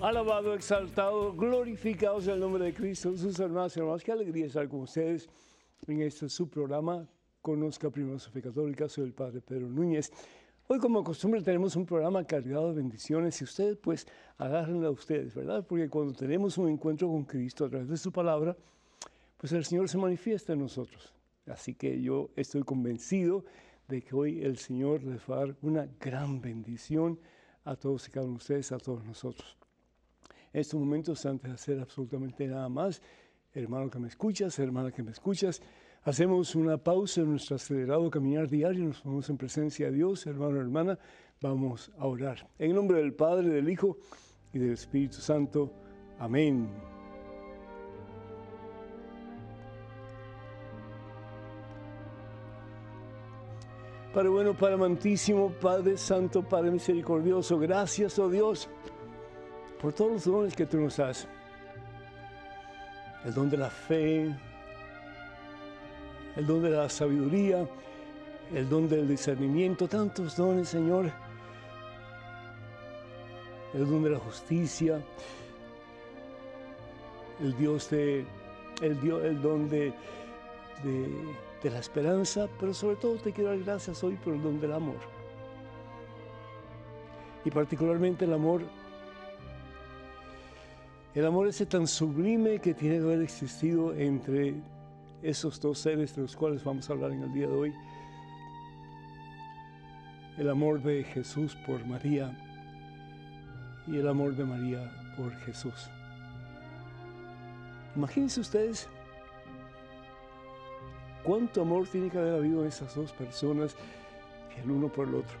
Alabado, exaltado, glorificado sea el nombre de Cristo. Sus hermanos y hermanos, qué alegría estar con ustedes en este su programa. Conozca primero su fe católica, soy el Padre Pedro Núñez. Hoy, como costumbre, tenemos un programa cargado de bendiciones y ustedes, pues, agárrenla a ustedes, ¿verdad? Porque cuando tenemos un encuentro con Cristo a través de su palabra, pues el Señor se manifiesta en nosotros. Así que yo estoy convencido de que hoy el Señor les va a dar una gran bendición a todos y cada uno de ustedes, a todos nosotros. Estos momentos, antes de hacer absolutamente nada más, hermano que me escuchas, hermana que me escuchas, hacemos una pausa en nuestro acelerado caminar diario, nos ponemos en presencia de Dios, hermano, hermana, vamos a orar. En nombre del Padre, del Hijo y del Espíritu Santo. Amén. Padre bueno, Padre amantísimo, Padre santo, Padre misericordioso, gracias, oh Dios, por todos los dones que tú nos das. El don de la fe, el don de la sabiduría, el don del discernimiento, tantos dones, Señor. El don de la justicia, el Dios de, el, Dios, el don de, de de la esperanza, pero sobre todo te quiero dar gracias hoy por el don del amor. Y particularmente el amor, el amor ese tan sublime que tiene que haber existido entre esos dos seres de los cuales vamos a hablar en el día de hoy. El amor de Jesús por María y el amor de María por Jesús. Imagínense ustedes cuánto amor tiene que haber habido esas dos personas, el uno por el otro.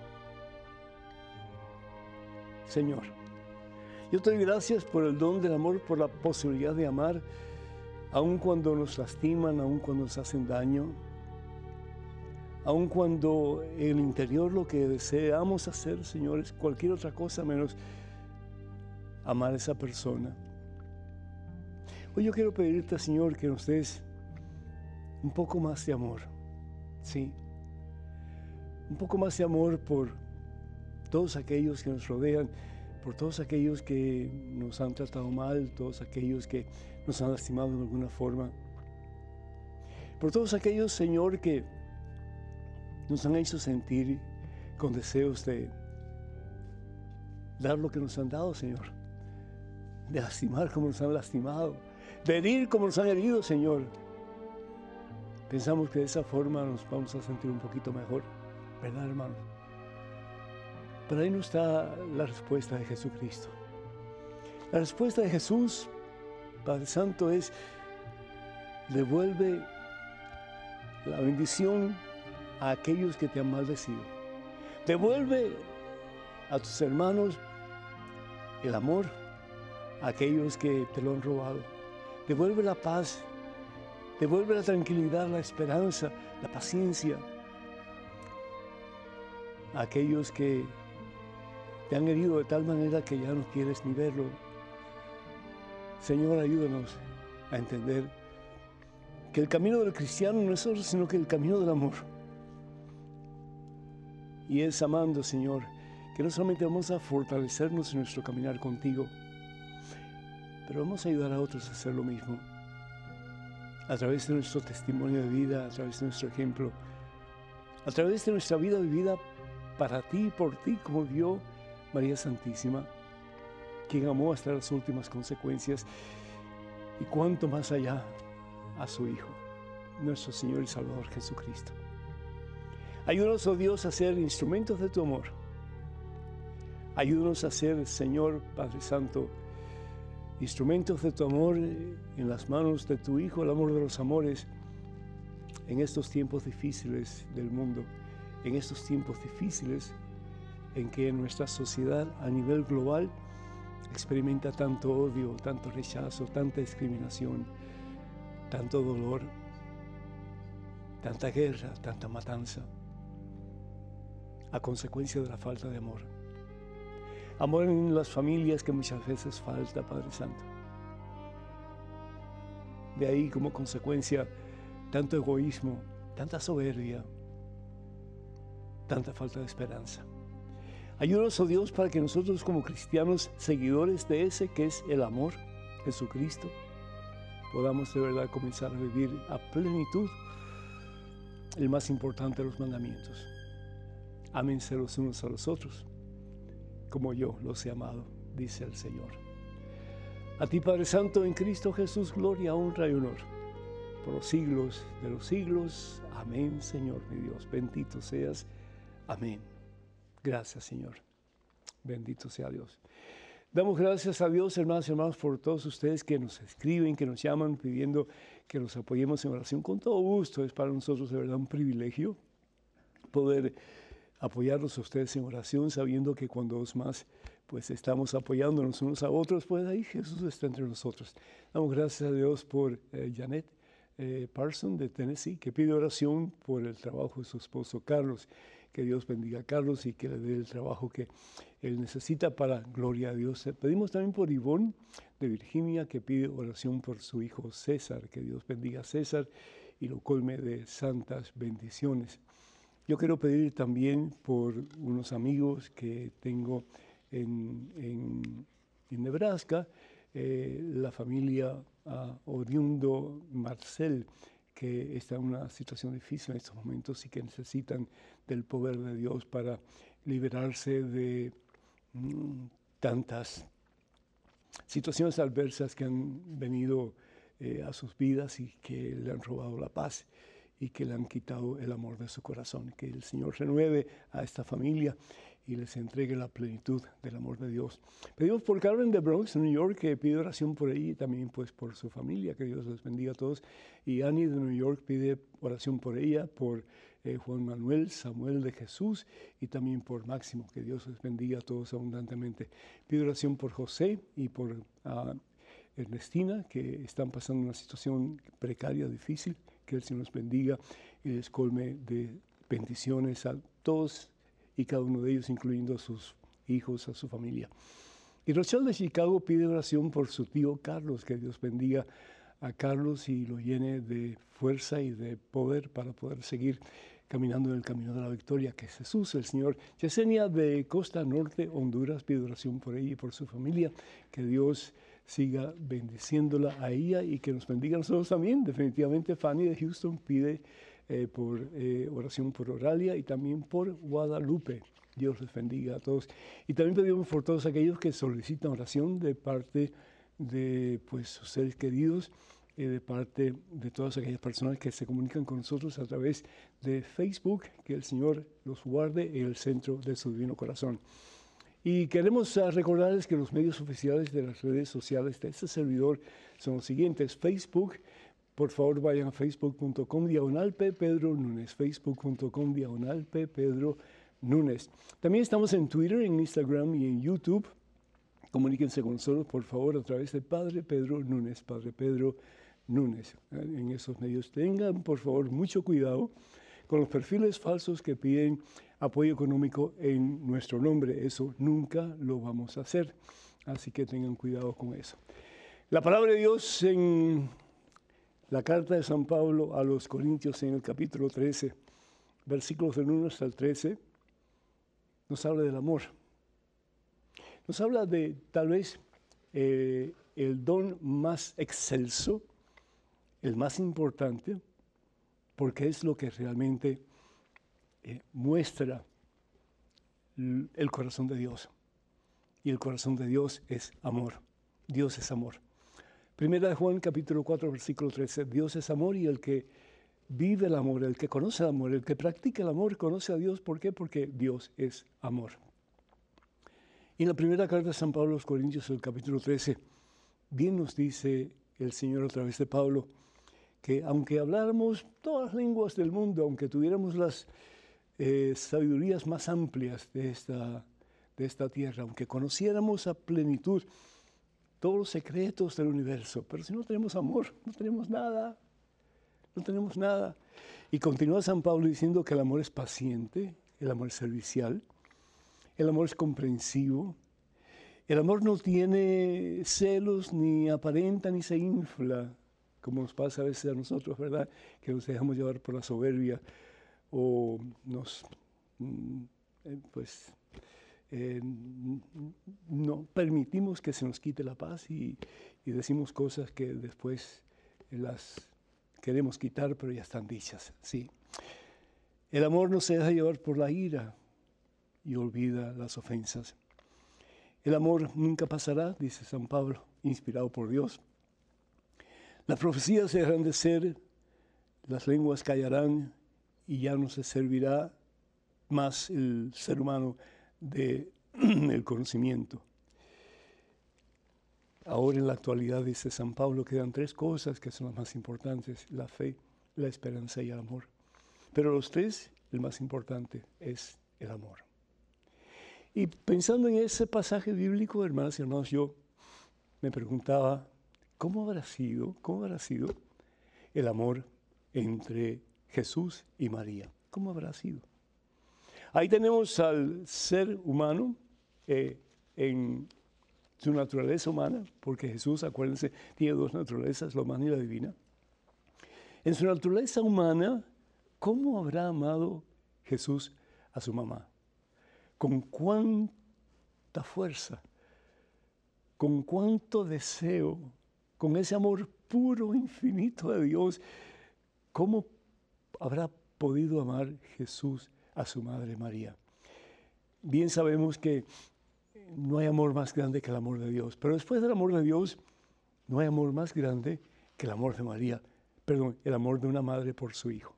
Señor, yo te doy gracias por el don del amor, por la posibilidad de amar, aun cuando nos lastiman, aun cuando nos hacen daño, aun cuando el interior lo que deseamos hacer, Señor, es cualquier otra cosa menos amar a esa persona. Hoy yo quiero pedirte, Señor, que nos des un poco más de amor, sí, un poco más de amor por todos aquellos que nos rodean, por todos aquellos que nos han tratado mal, todos aquellos que nos han lastimado de alguna forma, por todos aquellos, Señor, que nos han hecho sentir con deseos de dar lo que nos han dado, Señor, de lastimar como nos han lastimado, de herir como nos han herido, Señor. Pensamos que de esa forma nos vamos a sentir un poquito mejor, ¿verdad, hermano? Pero ahí no está la respuesta de Jesucristo. La respuesta de Jesús, Padre Santo, es devuelve la bendición a aquellos que te han maldecido. Devuelve a tus hermanos el amor a aquellos que te lo han robado. Devuelve la paz Devuelve la tranquilidad, la esperanza, la paciencia a aquellos que te han herido de tal manera que ya no quieres ni verlo. Señor, ayúdanos a entender que el camino del cristiano no es otro, sino que el camino del amor. Y es amando, Señor, que no solamente vamos a fortalecernos en nuestro caminar contigo, pero vamos a ayudar a otros a hacer lo mismo a través de nuestro testimonio de vida, a través de nuestro ejemplo, a través de nuestra vida vivida para ti y por ti, como vio María Santísima, quien amó hasta las últimas consecuencias y cuanto más allá a su Hijo, nuestro Señor y Salvador Jesucristo. Ayúdanos, oh Dios, a ser instrumentos de tu amor. Ayúdanos a ser, Señor Padre Santo, instrumentos de tu amor en las manos de tu Hijo, el amor de los amores, en estos tiempos difíciles del mundo, en estos tiempos difíciles en que nuestra sociedad a nivel global experimenta tanto odio, tanto rechazo, tanta discriminación, tanto dolor, tanta guerra, tanta matanza, a consecuencia de la falta de amor. Amor en las familias que muchas veces falta, Padre Santo. De ahí como consecuencia tanto egoísmo, tanta soberbia, tanta falta de esperanza. Ayúdanos, oh Dios, para que nosotros como cristianos, seguidores de ese que es el amor, Jesucristo, podamos de verdad comenzar a vivir a plenitud el más importante de los mandamientos. Ámense los unos a los otros, como yo los he amado, dice el Señor. A ti, Padre Santo, en Cristo Jesús, gloria, honra y honor por los siglos de los siglos. Amén, Señor mi Dios. Bendito seas. Amén. Gracias, Señor. Bendito sea Dios. Damos gracias a Dios, hermanos y hermanos, por todos ustedes que nos escriben, que nos llaman pidiendo que los apoyemos en oración. Con todo gusto, es para nosotros de verdad un privilegio poder apoyarlos a ustedes en oración, sabiendo que cuando más pues estamos apoyándonos unos a otros, pues ahí Jesús está entre nosotros. Damos gracias a Dios por eh, Janet eh, Parson de Tennessee, que pide oración por el trabajo de su esposo Carlos que Dios bendiga a Carlos y que le dé el trabajo que él necesita para gloria a Dios. Pedimos también por Ivonne de Virginia, que pide oración por su hijo César, que Dios bendiga a César y lo colme de santas bendiciones. Yo quiero pedir también por unos amigos que tengo en, en, Nebraska, eh, la familia uh, Oriundo Marcel, que está en una situación difícil en estos momentos y que necesitan del poder de Dios para liberarse de mm, tantas situaciones adversas que han venido eh, a sus vidas y que le han robado la paz y que le han quitado el amor de su corazón. Que el Señor renueve a esta familia y les entregue la plenitud del amor de Dios. Pedimos por Carmen de Bronx, New York, que pide oración por ella y también pues por su familia, que Dios les bendiga a todos. Y Annie de New York pide oración por ella, por eh, Juan Manuel, Samuel de Jesús y también por Máximo, que Dios les bendiga a todos abundantemente. Pide oración por José y por ah, Ernestina, que están pasando una situación precaria, difícil, que el Señor los bendiga y les colme de bendiciones a todos y cada uno de ellos, incluyendo a sus hijos, a su familia. Y Rochelle de Chicago pide oración por su tío Carlos, que Dios bendiga a Carlos y lo llene de fuerza y de poder para poder seguir caminando en el camino de la victoria, que es Jesús, el Señor. Yesenia de Costa Norte, Honduras, pide oración por ella y por su familia, que Dios siga bendiciéndola a ella y que nos bendiga a nosotros también. Definitivamente Fanny de Houston pide eh, por eh, oración por Oralia y también por Guadalupe. Dios les bendiga a todos. Y también pedimos por todos aquellos que solicitan oración de parte de pues, sus seres queridos, eh, de parte de todas aquellas personas que se comunican con nosotros a través de Facebook. Que el Señor los guarde en el centro de su divino corazón. Y queremos ah, recordarles que los medios oficiales de las redes sociales de este servidor son los siguientes. Facebook, por favor vayan a facebook.com diagonal P facebook.com diagonal P. También estamos en Twitter, en Instagram y en YouTube. Comuníquense con nosotros, por favor, a través de Padre Pedro Núñez, Padre Pedro Núñez. En esos medios tengan, por favor, mucho cuidado con los perfiles falsos que piden apoyo económico en nuestro nombre. Eso nunca lo vamos a hacer. Así que tengan cuidado con eso. La palabra de Dios en la carta de San Pablo a los Corintios en el capítulo 13, versículos del 1 hasta el 13, nos habla del amor. Nos habla de tal vez eh, el don más excelso, el más importante, porque es lo que realmente eh, muestra el corazón de Dios. Y el corazón de Dios es amor. Dios es amor. Primera de Juan capítulo 4 versículo 13, Dios es amor y el que vive el amor, el que conoce el amor, el que practica el amor, conoce a Dios. ¿Por qué? Porque Dios es amor. Y en la primera carta de San Pablo a los Corintios, el capítulo 13, bien nos dice el Señor a través de Pablo, que aunque habláramos todas las lenguas del mundo, aunque tuviéramos las eh, sabidurías más amplias de esta, de esta tierra, aunque conociéramos a plenitud todos los secretos del universo, pero si no tenemos amor, no tenemos nada, no tenemos nada. Y continúa San Pablo diciendo que el amor es paciente, el amor es servicial, el amor es comprensivo, el amor no tiene celos, ni aparenta, ni se infla, como nos pasa a veces a nosotros, ¿verdad? Que nos dejamos llevar por la soberbia o nos, mm, eh, pues, eh, no permitimos que se nos quite la paz y, decimos cosas que después las queremos quitar, pero ya están dichas. Sí. El amor no se deja llevar por la ira y olvida las ofensas. El amor nunca pasará, dice San Pablo, inspirado por Dios. Las profecías dejarán de ser, las lenguas callarán y ya no se servirá más el ser humano del el conocimiento. Ahora en la actualidad, dice San Pablo, quedan tres cosas que son las más importantes, la fe, la esperanza y el amor. Pero los tres, el más importante es el amor. Y pensando en ese pasaje bíblico, hermanas y hermanos, yo me preguntaba, ¿cómo habrá sido, cómo habrá sido el amor entre Jesús y María? ¿Cómo habrá sido? Ahí tenemos al ser humano eh, en su naturaleza humana, porque Jesús, acuérdense, tiene dos naturalezas, la humana y la divina. En su naturaleza humana, ¿cómo habrá amado Jesús a su mamá? ¿Con cuánta fuerza? ¿Con cuánto deseo? Con ese amor puro, infinito de Dios, ¿cómo habrá podido amar Jesús a su madre María? Bien sabemos que no hay amor más grande que el amor de Dios. Pero después del amor de Dios, no hay amor más grande que el amor de María, perdón, el amor de una madre por su hijo.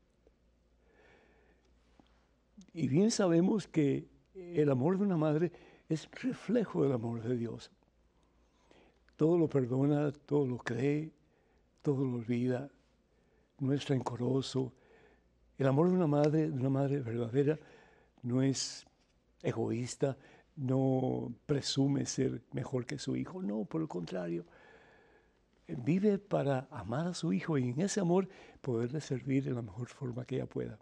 Y bien sabemos que el amor de una madre es reflejo del amor de Dios. Todo lo perdona, todo lo cree, todo lo olvida, no es rencoroso. El amor de una madre, de una madre verdadera, no es egoísta, no presume ser mejor que su hijo, no, por el contrario. Vive para amar a su hijo y en ese amor poderle servir de la mejor forma que ella pueda.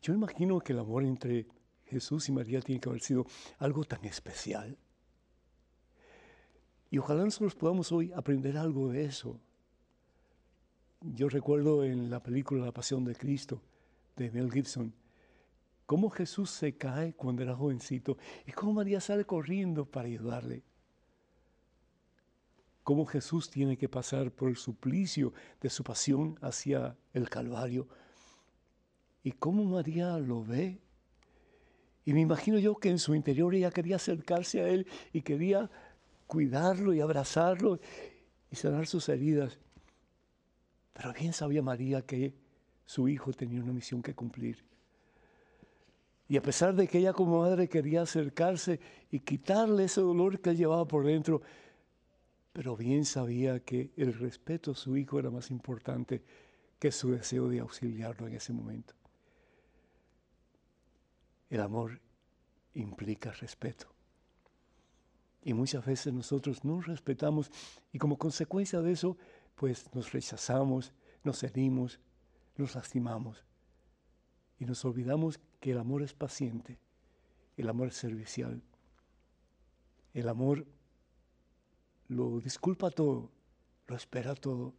Yo imagino que el amor entre Jesús y María tiene que haber sido algo tan especial. Y ojalá nosotros podamos hoy aprender algo de eso. Yo recuerdo en la película La Pasión de Cristo de Mel Gibson, cómo Jesús se cae cuando era jovencito y cómo María sale corriendo para ayudarle. Cómo Jesús tiene que pasar por el suplicio de su pasión hacia el Calvario. Y cómo María lo ve. Y me imagino yo que en su interior ella quería acercarse a él y quería cuidarlo y abrazarlo y sanar sus heridas. Pero bien sabía María que su hijo tenía una misión que cumplir. Y a pesar de que ella como madre quería acercarse y quitarle ese dolor que él llevaba por dentro, pero bien sabía que el respeto a su hijo era más importante que su deseo de auxiliarlo en ese momento. El amor implica respeto. Y muchas veces nosotros no respetamos y como consecuencia de eso, pues nos rechazamos, nos herimos, nos lastimamos. Y nos olvidamos que el amor es paciente, el amor es servicial, el amor lo disculpa todo, lo espera todo,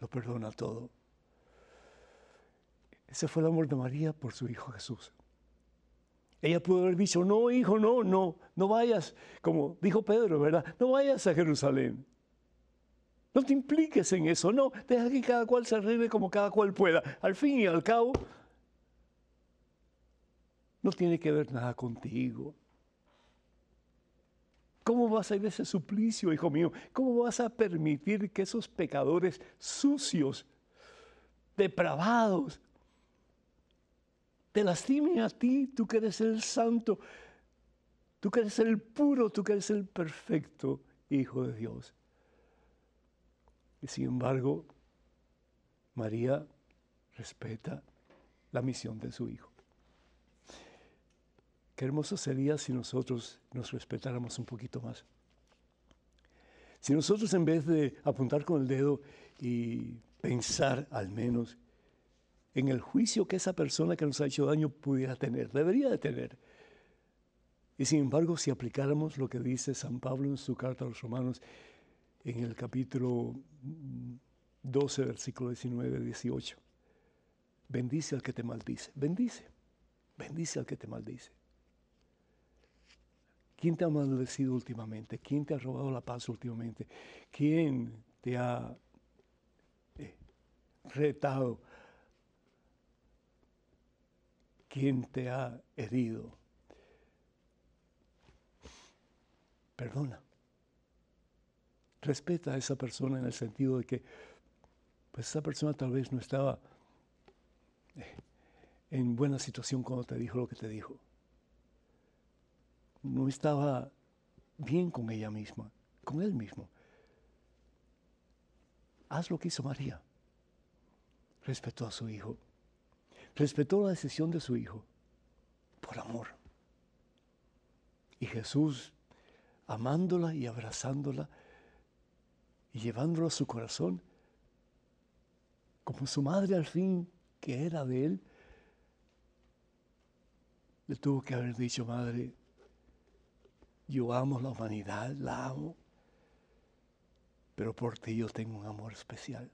lo perdona todo. Ese fue el amor de María por su Hijo Jesús. Ella pudo haber dicho, no, hijo, no, no, no vayas, como dijo Pedro, ¿verdad? No vayas a Jerusalén. No te impliques en eso, no, deja que cada cual se arregle como cada cual pueda. Al fin y al cabo, no tiene que ver nada contigo. ¿Cómo vas a ir a ese suplicio, hijo mío? ¿Cómo vas a permitir que esos pecadores sucios, depravados, te lastimen a ti, tú que eres el santo, tú que eres el puro, tú que eres el perfecto Hijo de Dios? Sin embargo, María respeta la misión de su Hijo. Qué hermoso sería si nosotros nos respetáramos un poquito más. Si nosotros en vez de apuntar con el dedo y pensar al menos en el juicio que esa persona que nos ha hecho daño pudiera tener, debería de tener. Y sin embargo, si aplicáramos lo que dice San Pablo en su carta a los romanos, en el capítulo 12, versículo 19, 18, bendice al que te maldice, bendice, bendice al que te maldice. ¿Quién te ha maldecido últimamente? ¿Quién te ha robado la paz últimamente? ¿Quién te ha eh, retado? ¿Quién te ha herido? Perdona. Respeta a esa persona en el sentido de que pues esa persona tal vez no estaba eh, en buena situación cuando te dijo lo que te dijo. No estaba bien con ella misma, con él mismo. Haz lo que hizo María. Respetó a su hijo. Respetó la decisión de su hijo por amor. Y Jesús, amándola y abrazándola y llevándola a su corazón, como su madre al fin que era de él, le tuvo que haber dicho, madre, yo amo la humanidad, la amo, pero por ti yo tengo un amor especial.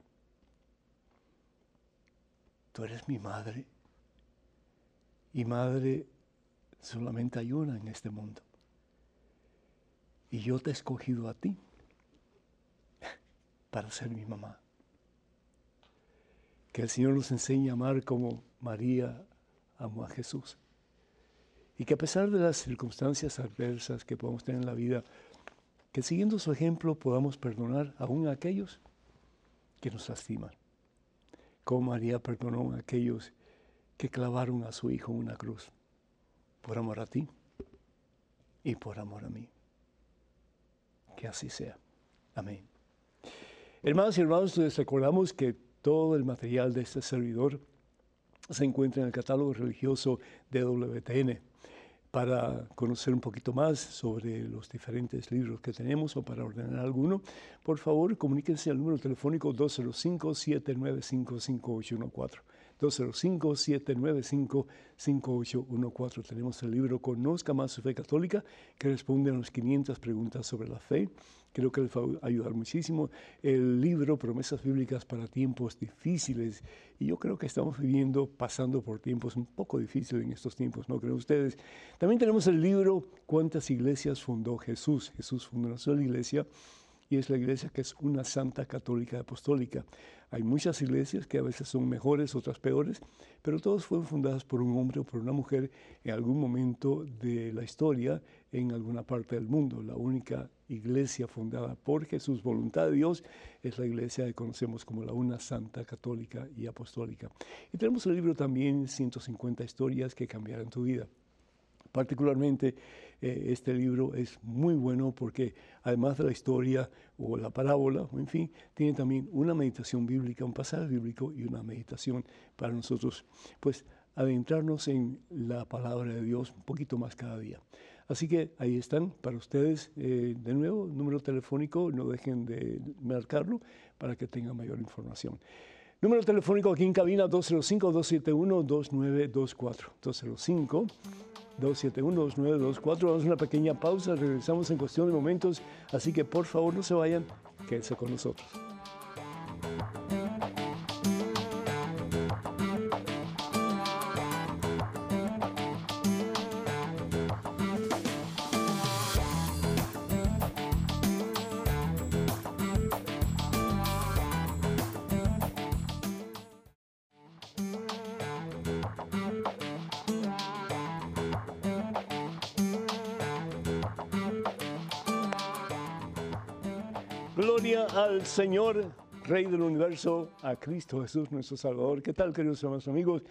Tú eres mi madre y madre solamente hay una en este mundo. Y yo te he escogido a ti para ser mi mamá. Que el Señor nos enseñe a amar como María amó a Jesús. Y que a pesar de las circunstancias adversas que podamos tener en la vida, que siguiendo su ejemplo podamos perdonar aún a aquellos que nos lastiman. Como María perdonó a aquellos que clavaron a su hijo en una cruz, por amor a ti y por amor a mí. Que así sea. Amén. Hermanos y hermanos, les recordamos que todo el material de este servidor se encuentra en el catálogo religioso de WTN. Para conocer un poquito más sobre los diferentes libros que tenemos o para ordenar alguno, por favor comuníquense al número telefónico 205-795-5814. 205-795-5814. Tenemos el libro Conozca más su fe católica, que responde a las 500 preguntas sobre la fe creo que les va a ayudar muchísimo. El libro Promesas Bíblicas para tiempos difíciles. Y yo creo que estamos viviendo, pasando por tiempos un poco difíciles en estos tiempos, ¿no creen ustedes? También tenemos el libro ¿Cuántas iglesias fundó Jesús? Jesús fundó una sola iglesia y es la iglesia que es una santa católica apostólica. Hay muchas iglesias que a veces son mejores, otras peores, pero todas fueron fundadas por un hombre o por una mujer en algún momento de la historia en alguna parte del mundo. La única iglesia fundada por Jesús, voluntad de Dios, es la iglesia que conocemos como la una santa católica y apostólica. Y tenemos el libro también 150 historias que cambiarán tu vida. Particularmente eh, este libro es muy bueno porque además de la historia o la parábola, en fin, tiene también una meditación bíblica, un pasaje bíblico y una meditación para nosotros, pues adentrarnos en la palabra de Dios un poquito más cada día. Así que ahí están para ustedes, eh, de nuevo, número telefónico, no dejen de marcarlo para que tengan mayor información. Número telefónico aquí en cabina 205-271-2924. 205 271-2924. Vamos a una pequeña pausa, regresamos en cuestión de momentos, así que por favor no se vayan, quédense con nosotros. Señor, Rey del Universo, a Cristo Jesús, nuestro Salvador. ¿Qué tal, queridos hermanos amigos?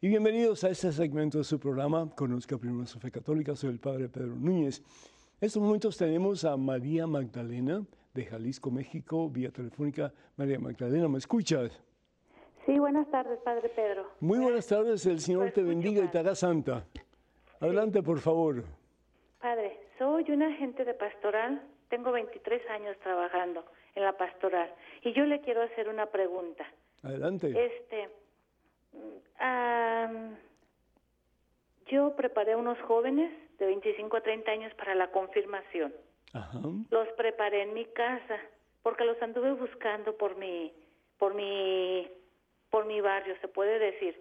Y bienvenidos a este segmento de su programa, Conozca Primero su Fe Católica. Soy el Padre Pedro Núñez. En estos momentos tenemos a María Magdalena de Jalisco, México, vía telefónica. María Magdalena, ¿me escuchas? Sí, buenas tardes, Padre Pedro. Muy buenas tardes, el Señor te bendiga y te haga santa. Adelante, por favor. Padre, soy un agente de pastoral tengo 23 años trabajando en la pastoral y yo le quiero hacer una pregunta. Adelante. Este, yo preparé unos jóvenes de 25 a 30 años para la confirmación. Ajá. Los preparé en mi casa porque los anduve buscando por mi, por mi, por mi barrio, se puede decir.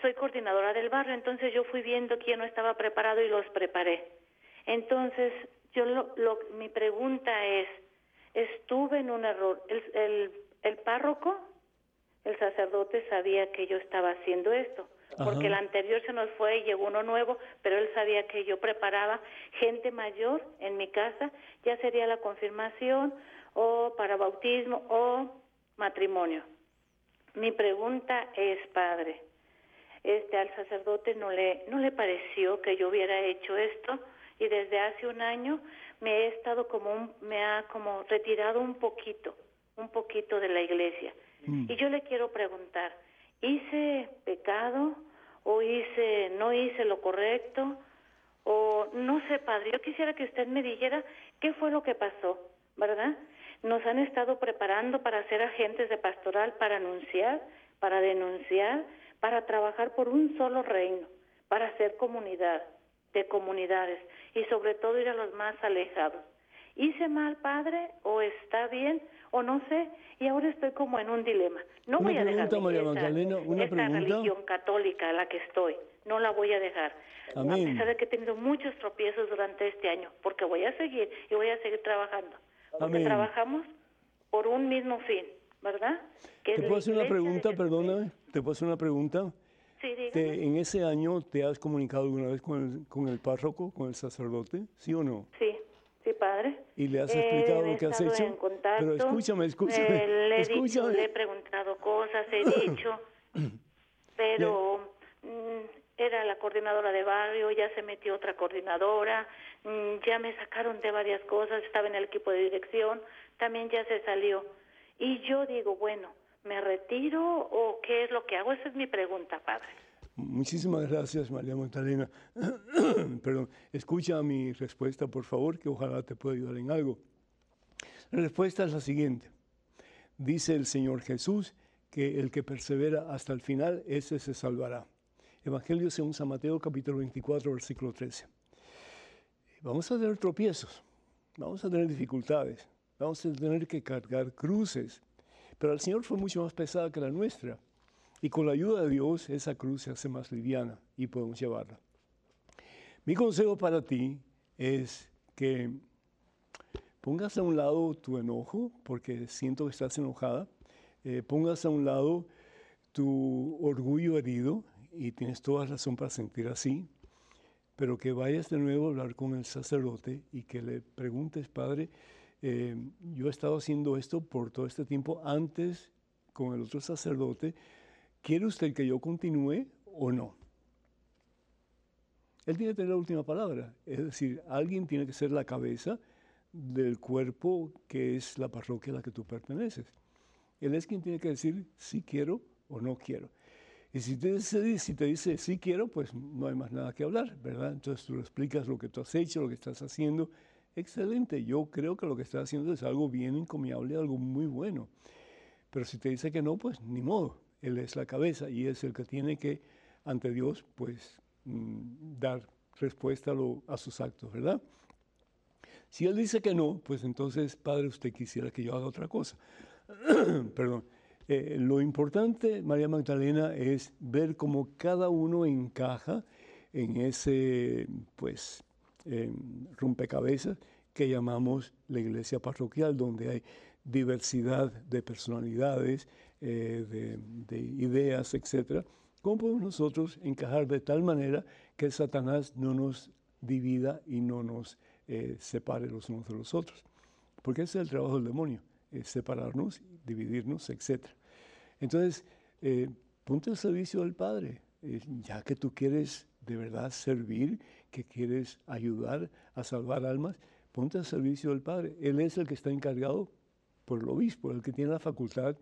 Soy coordinadora del barrio, entonces yo fui viendo quién no estaba preparado y los preparé. Entonces, yo lo, mi pregunta es, estuve en un error. El, el, el párroco, el sacerdote sabía que yo estaba haciendo esto, porque el anterior se nos fue y llegó uno nuevo, pero él sabía que yo preparaba gente mayor en mi casa, ya sería la confirmación o para bautismo o matrimonio. Mi pregunta es, padre, este al sacerdote no le no le pareció que yo hubiera hecho esto y desde hace un año me he estado como me ha como retirado un poquito, un poquito de la iglesia. Mm. Y yo le quiero preguntar, ¿hice pecado o hice no hice lo correcto? O no sé, padre, yo quisiera que usted me dijera qué fue lo que pasó, ¿verdad? Nos han estado preparando para ser agentes de pastoral, para anunciar, para denunciar, para trabajar por un solo reino, para hacer comunidad, de comunidades y sobre todo ir a los más alejados. ¿Hice mal, padre? ¿O está bien? ¿O no sé? Y ahora estoy como en un dilema. No voy a dejar una esta religión católica a la que estoy. No la voy a dejar. A pesar de que he tenido muchos tropiezos durante este año, porque voy a seguir y voy a seguir trabajando. Porque trabajamos por un mismo fin, ¿verdad? ¿Te puedo hacer una pregunta, perdóname? ¿Te puedo hacer una pregunta? Sí, ¿En ese año te has comunicado alguna vez con el, con el párroco, con el sacerdote? ¿Sí o no? Sí, sí, padre. ¿Y le has explicado lo que has hecho? En contacto, Pero escúchame, escúchame. Eh, le, escúchame. le he preguntado cosas, he dicho, pero mm, era la coordinadora de barrio, ya se metió otra coordinadora, mm, ya me sacaron de varias cosas, estaba en el equipo de dirección, también ya se salió. Y yo digo, bueno, ¿Me retiro o qué es lo que hago? Esa es mi pregunta, padre. Muchísimas gracias, María Magdalena. Perdón, escucha mi respuesta, por favor, que ojalá te pueda ayudar en algo. La respuesta es la siguiente. Dice el Señor Jesús que el que persevera hasta el final, ese se salvará. Evangelio según San Mateo, capítulo 24, versículo 13. Vamos a tener tropiezos, vamos a tener dificultades, vamos a tener que cargar cruces, pero el Señor fue mucho más pesada que la nuestra. Y con la ayuda de Dios, esa cruz se hace más liviana y podemos llevarla. Mi consejo para ti es que pongas a un lado tu enojo, porque siento que estás enojada. Eh, pongas a un lado tu orgullo herido, y tienes toda razón para sentir así, pero que vayas de nuevo a hablar con el sacerdote y que le preguntes, Padre, eh, yo he estado haciendo esto por todo este tiempo antes con el otro sacerdote. ¿Quiere usted que yo continúe o no? Él tiene que tener la última palabra. Es decir, alguien tiene que ser la cabeza del cuerpo que es la parroquia a la que tú perteneces. Él es quien tiene que decir si quiero o no quiero. Y si te, dice, si te dice sí quiero, pues no hay más nada que hablar, ¿verdad? Entonces tú explicas lo que tú has hecho, lo que estás haciendo, excelente, yo creo que lo que está haciendo es algo bien encomiable, algo muy bueno. Pero si te dice que no, pues ni modo, Él es la cabeza y es el que tiene que, ante Dios, pues mm, dar respuesta a, sus actos, ¿verdad? Si Él dice que no, pues entonces, Padre, usted quisiera que yo haga otra cosa. Perdón. Eh, lo importante, María Magdalena, es ver cómo cada uno encaja en ese, pues, rompecabezas que llamamos la iglesia parroquial, donde hay diversidad de personalidades, eh, de, ideas, etc. ¿Cómo podemos nosotros encajar de tal manera que Satanás no nos divida y no nos eh, separe los unos de los otros? Porque ese es el trabajo del demonio, separarnos, dividirnos, etc. Entonces, eh, ponte al servicio del Padre, ya que tú quieres de verdad servir que quieres ayudar a salvar almas, ponte al servicio del Padre. Él es el que está encargado por el obispo, el que tiene la facultad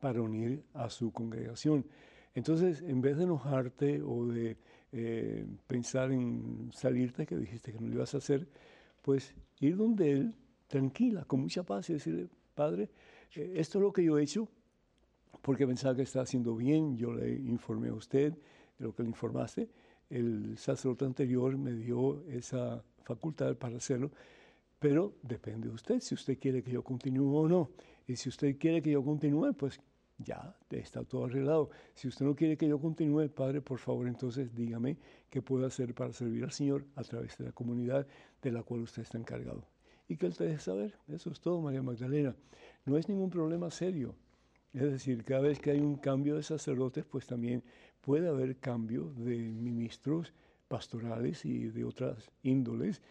para unir a su congregación. Entonces, en vez de enojarte o de eh, pensar en salirte, que dijiste que no lo ibas a hacer, pues ir donde Él, tranquila, con mucha paz y decirle, Padre, eh, esto es lo que yo he hecho, porque pensaba que está haciendo bien, yo le informé a usted de lo que le informaste, el sacerdote anterior me dio esa facultad para hacerlo, pero depende de usted si usted quiere que yo continúe o no. Y si usted quiere que yo continúe, pues ya está todo arreglado. Si usted no quiere que yo continúe, Padre, por favor, entonces dígame qué puedo hacer para servir al Señor a través de la comunidad de la cual usted está encargado. Y que Él te deje saber. Eso es todo, María Magdalena. No es ningún problema serio. Es decir, cada vez que hay un cambio de sacerdotes, pues también puede haber cambio de ministros pastorales y de otras índoles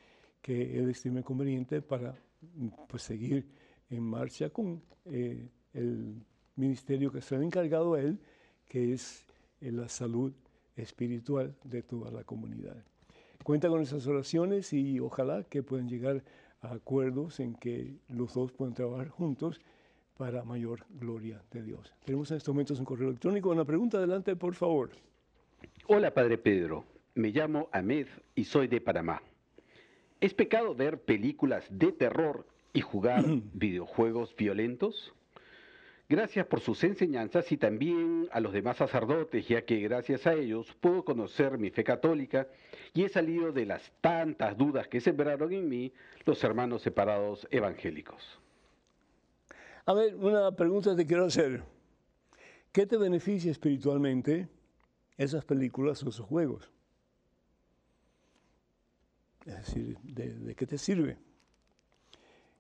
que Él estime conveniente para pues, seguir en marcha con eh, el ministerio que se ha encargado a él, que es la salud espiritual de toda la comunidad. Cuenta con esas oraciones y ojalá que puedan llegar a acuerdos en que los dos puedan trabajar juntos para mayor gloria de Dios. Tenemos en estos momentos un correo electrónico. Una pregunta, adelante, por favor. Hola, Padre Pedro. Me llamo Ahmed y soy de Panamá. ¿Es pecado ver películas de terror y jugar videojuegos violentos? Gracias por sus enseñanzas y también a los demás sacerdotes, ya que gracias a ellos puedo conocer mi fe católica y he salido de las tantas dudas que sembraron en mí los hermanos separados evangélicos. A ver, una pregunta te quiero hacer. ¿Qué te beneficia espiritualmente esas películas o esos juegos? Es decir, ¿de, qué te sirve?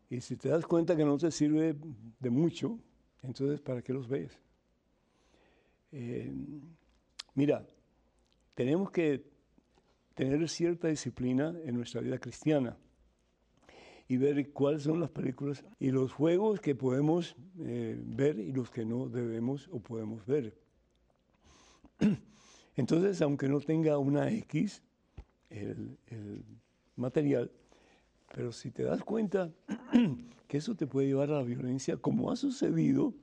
Y si te das cuenta que no te sirve de mucho, entonces, ¿para qué los ves? Eh, mira, tenemos que tener cierta disciplina en nuestra vida cristiana y ver cuáles son las películas y los juegos que podemos eh, ver y los que no debemos o podemos ver. Entonces, aunque no tenga una X, el, el material, pero si te das cuenta que eso te puede llevar a la violencia, como ha sucedido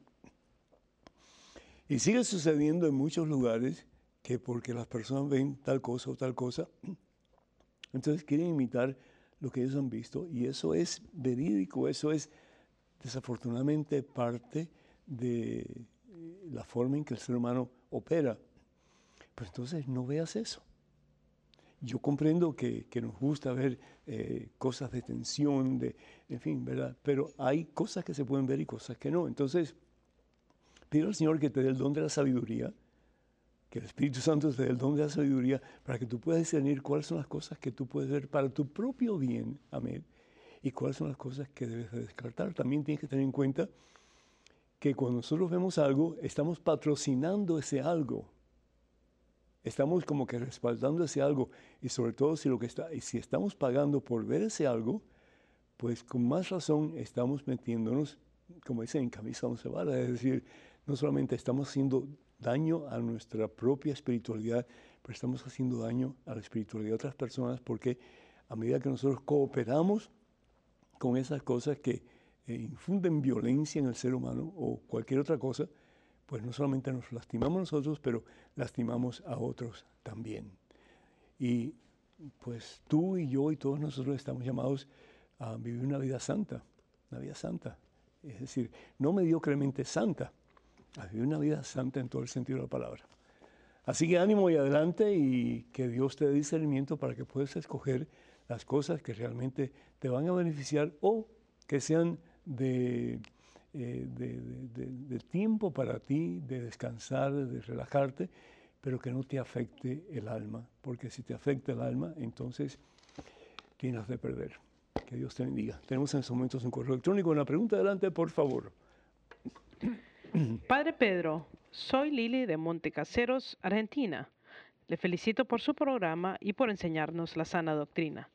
y sigue sucediendo en muchos lugares, que porque las personas ven tal cosa o tal cosa, entonces quieren imitar lo que ellos han visto y eso es verídico, eso es desafortunadamente parte de la forma en que el ser humano opera. Pues entonces no veas eso. Yo comprendo que, nos gusta ver eh, cosas de tensión, de, en fin, ¿verdad? Pero hay cosas que se pueden ver y cosas que no. Entonces, pido al Señor que te dé el don de la sabiduría, que el Espíritu Santo te dé el don de la sabiduría para que tú puedas discernir cuáles son las cosas que tú puedes ver para tu propio bien, amén, y cuáles son las cosas que debes de descartar. También tienes que tener en cuenta que cuando nosotros vemos algo, estamos patrocinando ese algo estamos como que respaldando ese algo y sobre todo si lo que está y si estamos pagando por ver ese algo, pues con más razón estamos metiéndonos, como dicen, en camisa once varas, es decir, no solamente estamos haciendo daño a nuestra propia espiritualidad, pero estamos haciendo daño a la espiritualidad de otras personas porque a medida que nosotros cooperamos con esas cosas que eh, infunden violencia en el ser humano o cualquier otra cosa, pues no solamente nos lastimamos nosotros, pero lastimamos a otros también. Y pues tú y yo y todos nosotros estamos llamados a vivir una vida santa, una vida santa. Es decir, no mediocremente santa, a vivir una vida santa en todo el sentido de la palabra. Así que ánimo y adelante y que Dios te dé discernimiento para que puedas escoger las cosas que realmente te van a beneficiar o que sean de eh, de, tiempo para ti, de descansar, de relajarte, pero que no te afecte el alma, porque si te afecta el alma, entonces tienes de perder. Que Dios te bendiga. Tenemos en estos momentos un correo electrónico. Una pregunta adelante, por favor. Padre Pedro, soy Lili de Montecaseros, Argentina. Le felicito por su programa y por enseñarnos la sana doctrina.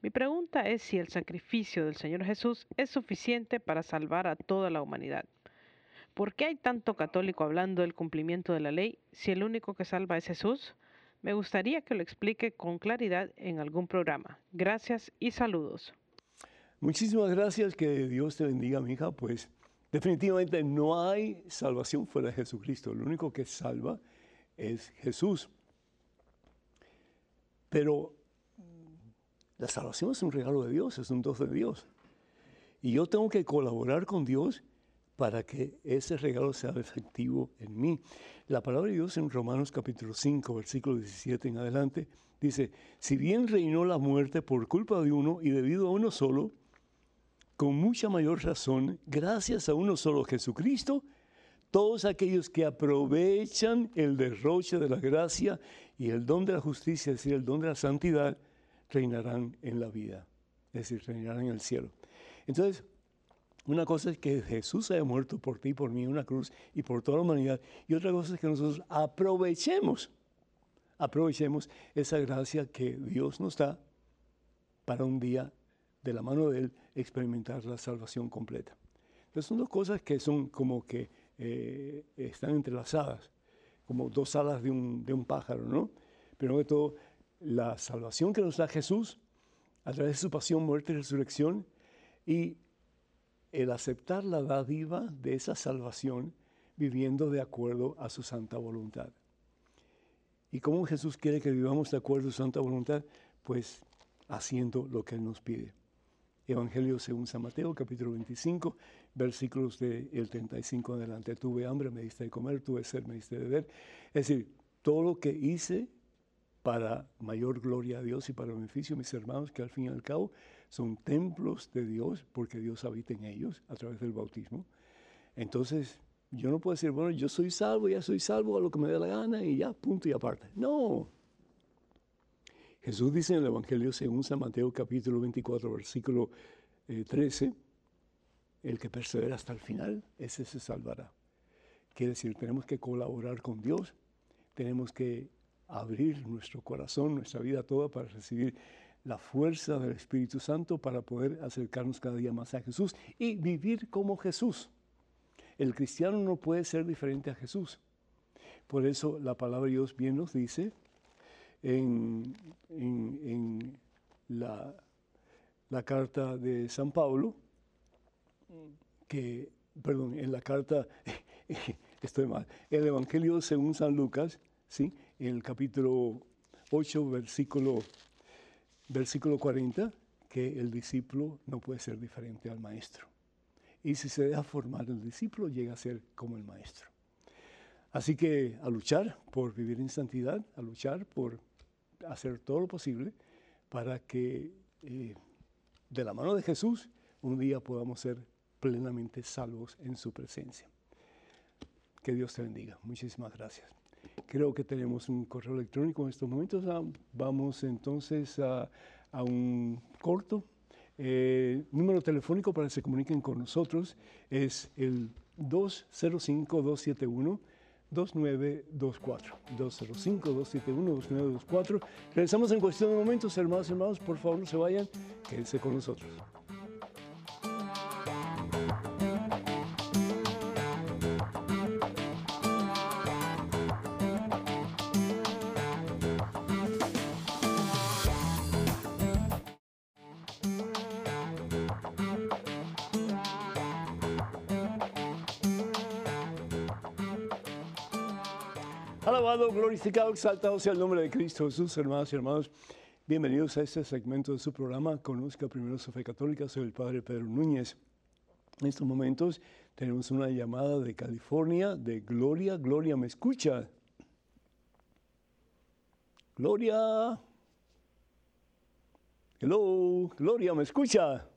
Mi pregunta es si el sacrificio del Señor Jesús es suficiente para salvar a toda la humanidad. ¿Por qué hay tanto católico hablando del cumplimiento de la ley si el único que salva es Jesús? Me gustaría que lo explique con claridad en algún programa. Gracias y saludos. Muchísimas gracias, que Dios te bendiga, mi hija. Pues definitivamente no hay salvación fuera de Jesucristo. Lo único que salva es Jesús. Pero la salvación es un regalo de Dios, es un don de Dios. Y yo tengo que colaborar con Dios para que ese regalo sea efectivo en mí. La palabra de Dios en Romanos capítulo 5, versículo 17 en adelante, dice, si bien reinó la muerte por culpa de uno y debido a uno solo, con mucha mayor razón, gracias a uno solo, Jesucristo, todos aquellos que aprovechan el derroche de la gracia y el don de la justicia, es decir, el don de la santidad, reinarán en la vida, es decir, reinarán en el cielo. Entonces, una cosa es que Jesús haya muerto por ti, por mí, en una cruz y por toda la humanidad. Y otra cosa es que nosotros aprovechemos, aprovechemos esa gracia que Dios nos da para un día, de la mano de Él, experimentar la salvación completa. Entonces son dos cosas que son como que eh, están entrelazadas, como dos alas de un, de un pájaro, ¿no? Pero de todo, la salvación que nos da Jesús a través de su pasión, muerte y resurrección y el aceptar la dádiva de esa salvación viviendo de acuerdo a su santa voluntad. ¿Y cómo Jesús quiere que vivamos de acuerdo a su santa voluntad? Pues haciendo lo que Él nos pide. Evangelio según San Mateo, capítulo 25, versículos del 35 en adelante. Tuve hambre, me diste de comer, tuve sed, me diste de beber. Es decir, todo lo que hice para mayor gloria a Dios y para beneficio de mis hermanos, que al fin y al cabo son templos de Dios, porque Dios habita en ellos a través del bautismo. Entonces, yo no puedo decir, bueno, yo soy salvo, ya soy salvo a lo que me dé la gana y ya, punto y aparte. No. Jesús dice en el Evangelio según San Mateo capítulo 24, versículo 13, eh, el que persevera hasta el final, ese se salvará. Quiere decir, tenemos que colaborar con Dios, tenemos que abrir nuestro corazón, nuestra vida toda para recibir la fuerza del Espíritu Santo para poder acercarnos cada día más a Jesús y vivir como Jesús. El cristiano no puede ser diferente a Jesús. Por eso la palabra de Dios bien nos dice en, la, la carta de San Pablo, que, perdón, en la carta, estoy mal, el Evangelio según San Lucas, ¿sí? en el capítulo 8, versículo, versículo 40, que el discípulo no puede ser diferente al maestro. Y si se deja formar el discípulo, llega a ser como el maestro. Así que a luchar por vivir en santidad, a luchar por hacer todo lo posible para que eh, de la mano de Jesús un día podamos ser plenamente salvos en su presencia. Que Dios te bendiga. Muchísimas gracias. Creo que tenemos un correo electrónico en estos momentos. Ah, vamos entonces a, un corto. Eh, número telefónico para que se comuniquen con nosotros es el 205-271. 2924 205-271-2924. Regresamos en cuestión de momentos, hermanos y hermanos, por favor no se vayan, quédense con nosotros. Glorificado, exaltado sea el nombre de Cristo Jesús, hermanos y hermanos. Bienvenidos a este segmento de su programa. Conozca primero su fe católica. Soy el Padre Pedro Núñez. En estos momentos tenemos una llamada de California de Gloria. Gloria, ¿me escucha? Gloria. Hello, Gloria, ¿me escucha?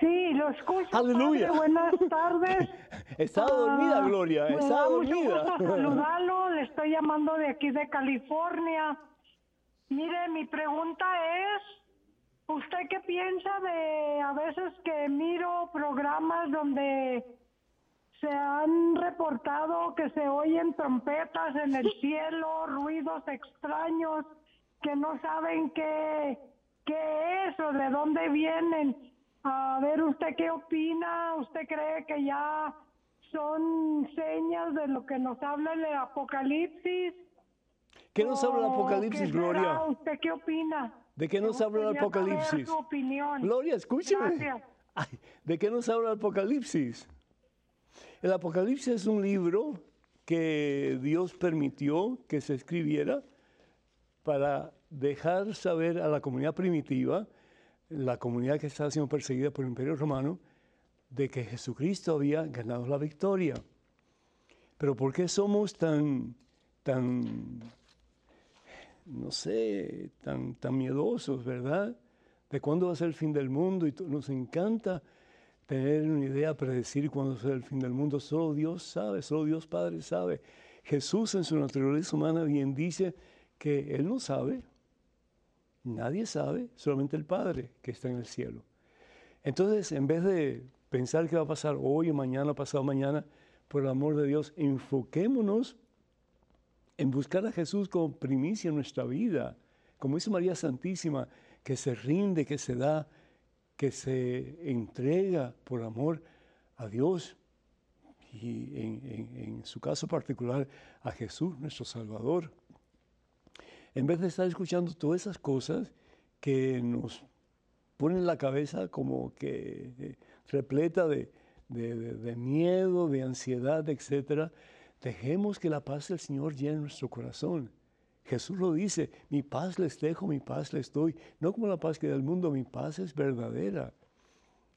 Sí, lo escucho. Aleluya. buenas tardes. Estaba dormida, ah, Gloria. Estaba dormida. Mucho saludarlo. Le estoy llamando de aquí de California. Mire, mi pregunta es, ¿usted qué piensa de a veces que miro programas donde se han reportado que se oyen trompetas en el cielo, ruidos extraños que no saben qué, qué es o de dónde vienen? A ver, ¿usted qué opina? ¿Usted cree que ya son señas de lo que nos habla el Apocalipsis? ¿Qué nos habla el Apocalipsis, Gloria? ¿Usted qué opina? ¿De qué nos habla el Apocalipsis? Su opinión. Gloria, escúcheme. ¿De qué nos habla el Apocalipsis? El Apocalipsis es un libro que Dios permitió que se escribiera para dejar saber a la comunidad primitiva la comunidad que estaba siendo perseguida por el Imperio Romano de que Jesucristo había ganado la victoria. Pero ¿por qué somos tan, tan, no sé, tan, tan miedosos, verdad? De cuándo va a ser el fin del mundo y nos encanta tener una idea, predecir cuándo será el fin del mundo. Solo Dios sabe, solo Dios Padre sabe. Jesús en su naturaleza humana bien dice que Él no sabe, nadie sabe, solamente el Padre que está en el cielo. Entonces, en vez de pensar qué va a pasar hoy, mañana, pasado mañana, por el amor de Dios, enfoquémonos en buscar a Jesús como primicia en nuestra vida, como dice María Santísima, que se rinde, que se da, que se entrega por amor a Dios y en, su caso particular a Jesús, nuestro Salvador. En vez de estar escuchando todas esas cosas que nos ponen la cabeza como que eh, repleta de, de, miedo, de ansiedad, etc., dejemos que la paz del Señor llene nuestro corazón. Jesús lo dice, mi paz les dejo, mi paz les doy. No como la paz que da el mundo, mi paz es verdadera.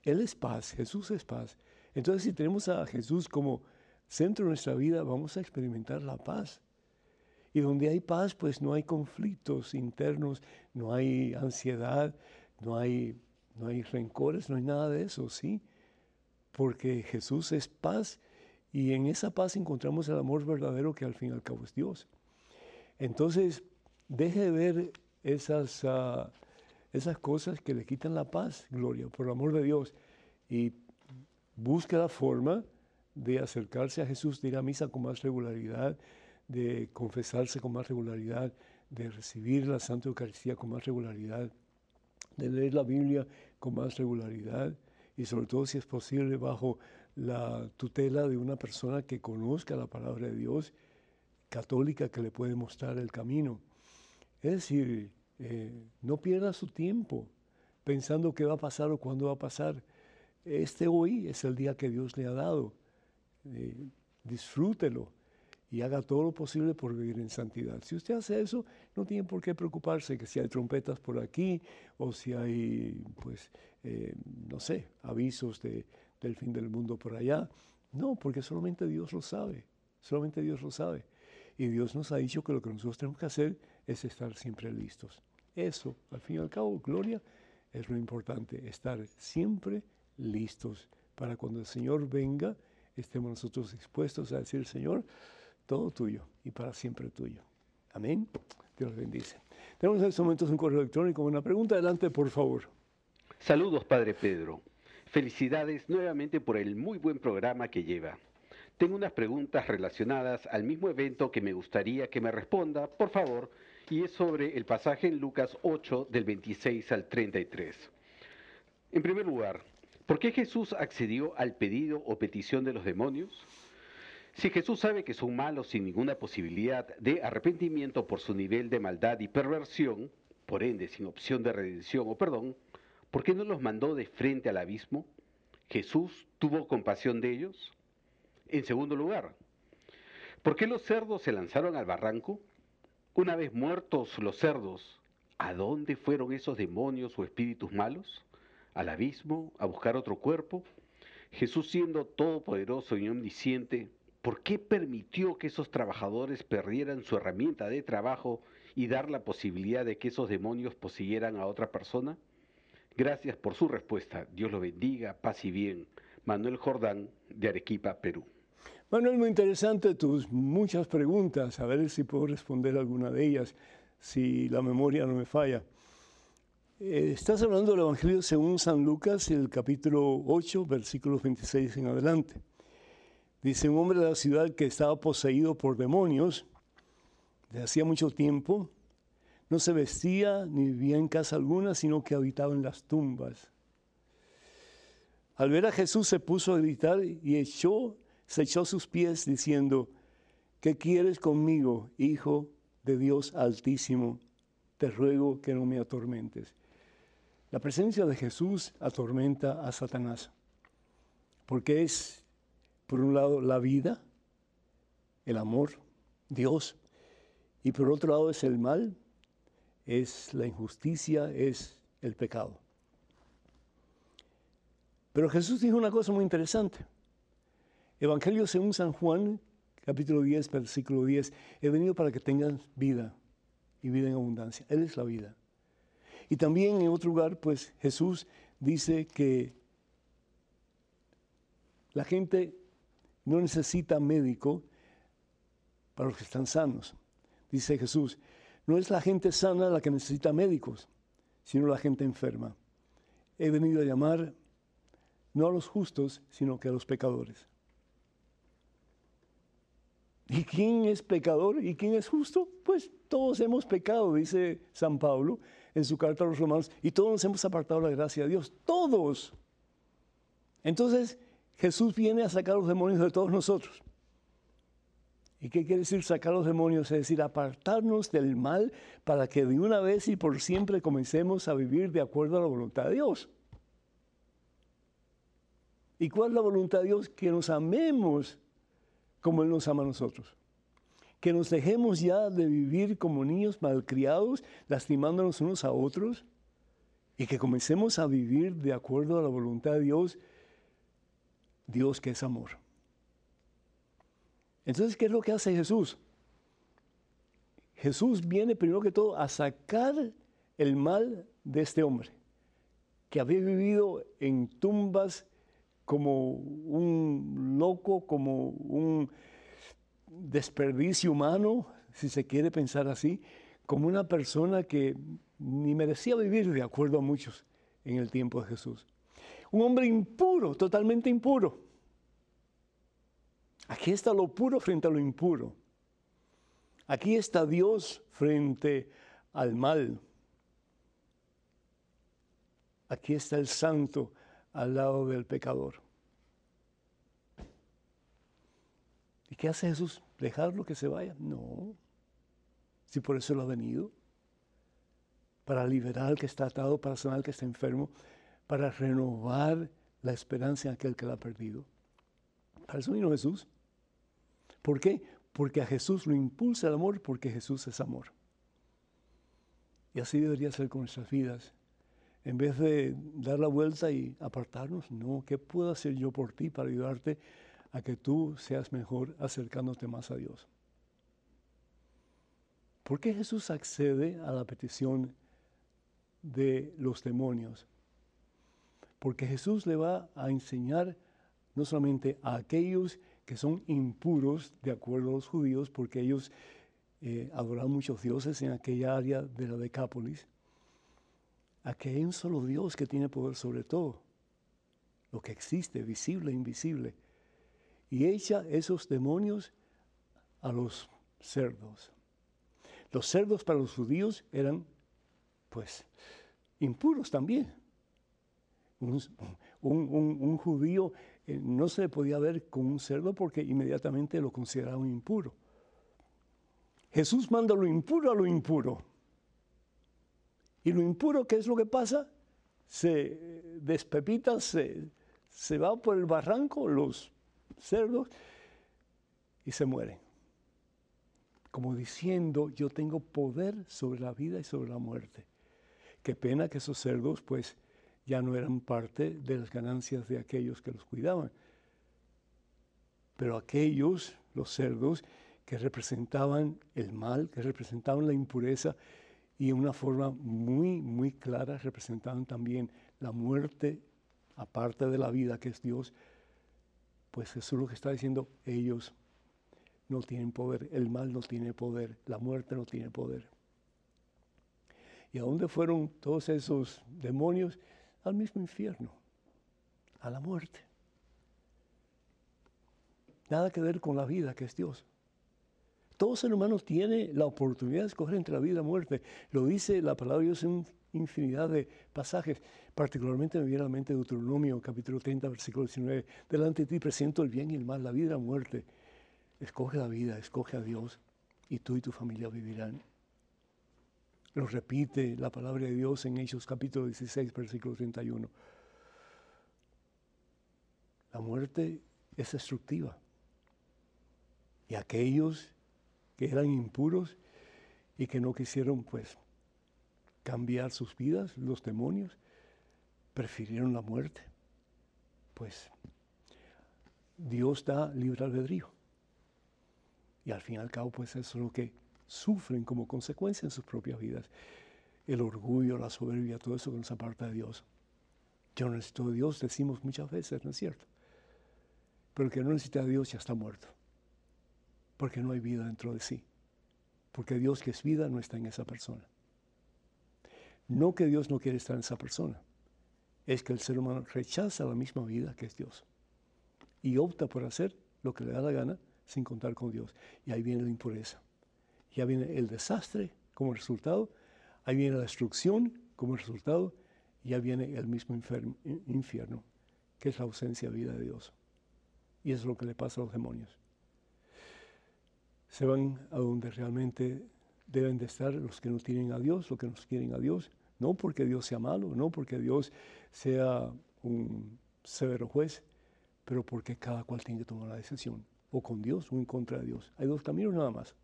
Él es paz, Jesús es paz. Entonces si tenemos a Jesús como centro de nuestra vida, vamos a experimentar la paz. Y donde hay paz, pues no hay conflictos internos, no hay ansiedad, no hay, no hay rencores, no hay nada de eso, ¿sí? Porque Jesús es paz y en esa paz encontramos el amor verdadero que al fin y al cabo es Dios. Entonces, deje de ver esas, ah, esas cosas que le quitan la paz, Gloria, por el amor de Dios, y busque la forma de acercarse a Jesús, de ir a misa con más regularidad, de confesarse con más regularidad, de recibir la Santa Eucaristía con más regularidad, de leer la Biblia con más regularidad y sobre todo si es posible bajo la tutela de una persona que conozca la palabra de Dios católica que le puede mostrar el camino. Es decir, eh, no pierda su tiempo pensando qué va a pasar o cuándo va a pasar. Este hoy es el día que Dios le ha dado. Eh, disfrútelo y haga todo lo posible por vivir en santidad. Si usted hace eso, no tiene por qué preocuparse que si hay trompetas por aquí o si hay, pues, eh, no sé, avisos de, del fin del mundo por allá. No, porque solamente Dios lo sabe, solamente Dios lo sabe. Y Dios nos ha dicho que lo que nosotros tenemos que hacer es estar siempre listos. Eso, al fin y al cabo, gloria, es lo importante, estar siempre listos para cuando el Señor venga, estemos nosotros expuestos a decir, Señor, todo tuyo y para siempre tuyo. Amén. Dios bendice. Tenemos en estos momentos un correo electrónico. Una pregunta, adelante, por favor. Saludos, Padre Pedro. Felicidades nuevamente por el muy buen programa que lleva. Tengo unas preguntas relacionadas al mismo evento que me gustaría que me responda, por favor, y es sobre el pasaje en Lucas 8 del 26 al 33. En primer lugar, ¿por qué Jesús accedió al pedido o petición de los demonios? Si Jesús sabe que son malos sin ninguna posibilidad de arrepentimiento por su nivel de maldad y perversión, por ende sin opción de redención o perdón, ¿por qué no los mandó de frente al abismo? ¿Jesús tuvo compasión de ellos? En segundo lugar, ¿por qué los cerdos se lanzaron al barranco? Una vez muertos los cerdos, ¿a dónde fueron esos demonios o espíritus malos? ¿Al abismo? ¿A buscar otro cuerpo? Jesús siendo todopoderoso y omnisciente, ¿por qué permitió que esos trabajadores perdieran su herramienta de trabajo y dar la posibilidad de que esos demonios posiguieran a otra persona? Gracias por su respuesta. Dios lo bendiga, paz y bien. Manuel Jordán, de Arequipa, Perú. Manuel, muy interesante tus muchas preguntas, a ver si puedo responder alguna de ellas, si la memoria no me falla. Eh, estás hablando del Evangelio según San Lucas, el capítulo 8, versículos 26 en adelante. Dice, un hombre de la ciudad que estaba poseído por demonios, de hacía mucho tiempo, no se vestía ni vivía en casa alguna, sino que habitaba en las tumbas. Al ver a Jesús se puso a gritar y echó se echó sus pies diciendo, ¿qué quieres conmigo, Hijo de Dios Altísimo? Te ruego que no me atormentes. La presencia de Jesús atormenta a Satanás, porque es, por un lado, la vida, el amor, Dios, y por otro lado es el mal, es la injusticia, es el pecado. Pero Jesús dijo una cosa muy interesante. Evangelio según San Juan, capítulo 10, versículo 10. He venido para que tengan vida y vida en abundancia. Él es la vida. Y también en otro lugar, pues Jesús dice que La gente no necesita médico para los que están sanos. Dice Jesús, no es la gente sana la que necesita médicos, sino la gente enferma. He venido a llamar no a los justos, sino que a los pecadores. ¿Y quién es pecador y quién es justo? Pues todos hemos pecado, dice San Pablo en su carta a los romanos, y todos nos hemos apartado la gracia de Dios, todos. Entonces Jesús viene a sacar los demonios de todos nosotros. ¿Y qué quiere decir sacar los demonios? Es decir, apartarnos del mal para que de una vez y por siempre comencemos a vivir de acuerdo a la voluntad de Dios. ¿Y cuál es la voluntad de Dios? Que nos amemos como Él nos ama a nosotros. Que nos dejemos ya de vivir como niños malcriados, lastimándonos unos a otros, y que comencemos a vivir de acuerdo a la voluntad de Dios, Dios que es amor. Entonces, ¿qué es lo que hace Jesús? Jesús viene primero que todo a sacar el mal de este hombre, que había vivido en tumbas como un loco, como un desperdicio humano, si se quiere pensar así, como una persona que ni merecía vivir de acuerdo a muchos en el tiempo de Jesús. Un hombre impuro, totalmente impuro. Aquí está lo puro frente a lo impuro. Aquí está Dios frente al mal. Aquí está el santo al lado del pecador. ¿Y qué hace Jesús? ¿Dejarlo que se vaya? No. Si por eso lo ha venido. Para liberar al que está atado, para sanar al que está enfermo, para renovar la esperanza en aquel que la ha perdido. Para eso vino Jesús. ¿Por qué? Porque a Jesús lo impulsa el amor, porque Jesús es amor. Y así debería ser con nuestras vidas en vez de dar la vuelta y apartarnos, no, ¿qué puedo hacer yo por ti para ayudarte a que tú seas mejor acercándote más a Dios? ¿Por qué Jesús accede a la petición de los demonios? Porque Jesús le va a enseñar no solamente a aquellos que son impuros de acuerdo a los judíos, porque ellos eh, adoraban muchos dioses en aquella área de la Decápolis, a que hay un solo Dios que tiene poder sobre todo, lo que existe, visible e invisible, y echa esos demonios a los cerdos. Los cerdos para los judíos eran, pues, impuros también. Un, judío eh, no se podía ver con un cerdo porque inmediatamente lo consideraban impuro. Jesús manda lo impuro a lo impuro. Y lo impuro, ¿qué es lo que pasa? Se despepita, se, se va por el barranco, los cerdos, y se mueren. Como diciendo, yo tengo poder sobre la vida y sobre la muerte. Qué pena que esos cerdos, pues, ya no eran parte de las ganancias de aquellos que los cuidaban. Pero aquellos, los cerdos, que representaban el mal, que representaban la impureza, y en una forma muy, muy clara representaban también la muerte, aparte de la vida que es Dios, pues Jesús lo que está diciendo, ellos no tienen poder, el mal no tiene poder, la muerte no tiene poder. ¿Y a dónde fueron todos esos demonios? Al mismo infierno, a la muerte. Nada que ver con la vida que es Dios. Todo ser humano tiene la oportunidad de escoger entre la vida y la muerte. Lo dice la palabra de Dios en infinidad de pasajes. Particularmente me viene a la mente Deuteronomio, capítulo 30, versículo 19. Delante de ti presento el bien y el mal, la vida y la muerte. Escoge la vida, escoge a Dios y tú y tu familia vivirán. Lo repite la palabra de Dios en Hechos capítulo 16, versículo 31. La muerte es destructiva. Y aquellos que eran impuros y que no quisieron pues cambiar sus vidas, los demonios, prefirieron la muerte. Pues Dios da libre albedrío. Y al fin y al cabo, pues eso es lo que sufren como consecuencia en sus propias vidas. El orgullo, la soberbia, todo eso que nos aparta de Dios. Yo no necesito de Dios, decimos muchas veces, ¿no es cierto? Pero el que no necesita a Dios ya está muerto. Porque no hay vida dentro de sí. Porque Dios que es vida no está en esa persona. No que Dios no quiere estar en esa persona. Es que el ser humano rechaza la misma vida que es Dios. Y opta por hacer lo que le da la gana sin contar con Dios. Y ahí viene la impureza. Ya viene el desastre como resultado. Ahí viene la destrucción como resultado. Ya viene el mismo infierno, que es la ausencia de vida de Dios. Y es lo que le pasa a los demonios. Se van a donde realmente deben de estar los que no tienen a Dios, los que no quieren a Dios, no porque Dios sea malo, no porque Dios sea un severo juez, pero porque cada cual tiene que tomar la decisión, o con Dios o en contra de Dios. Hay dos caminos nada más,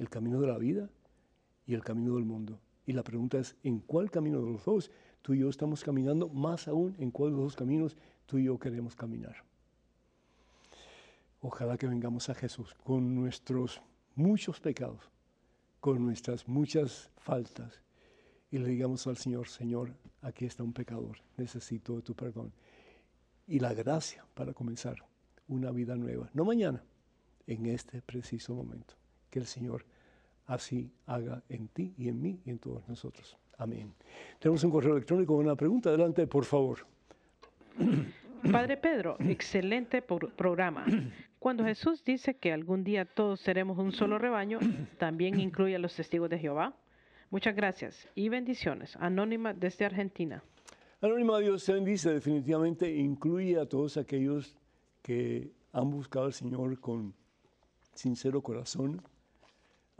el camino de la vida y el camino del mundo. Y la pregunta es, ¿en cuál camino de los dos tú y yo estamos caminando? Más aún, ¿en cuál de los dos caminos tú y yo queremos caminar? Ojalá que vengamos a Jesús con nuestros muchos pecados, con nuestras muchas faltas, y le digamos al Señor, Señor, aquí está un pecador, necesito de tu perdón. Y la gracia para comenzar una vida nueva, no mañana, en este preciso momento. Que el Señor así haga en ti y en mí y en todos nosotros. Amén. Tenemos un correo electrónico con una pregunta. Adelante, por favor. Padre Pedro, excelente programa. Cuando Jesús dice que algún día todos seremos un solo rebaño, ¿también incluye a los testigos de Jehová? Muchas gracias y bendiciones. Anónima desde Argentina. Anónima Dios se bendice, definitivamente incluye a todos aquellos que han buscado al Señor con sincero corazón,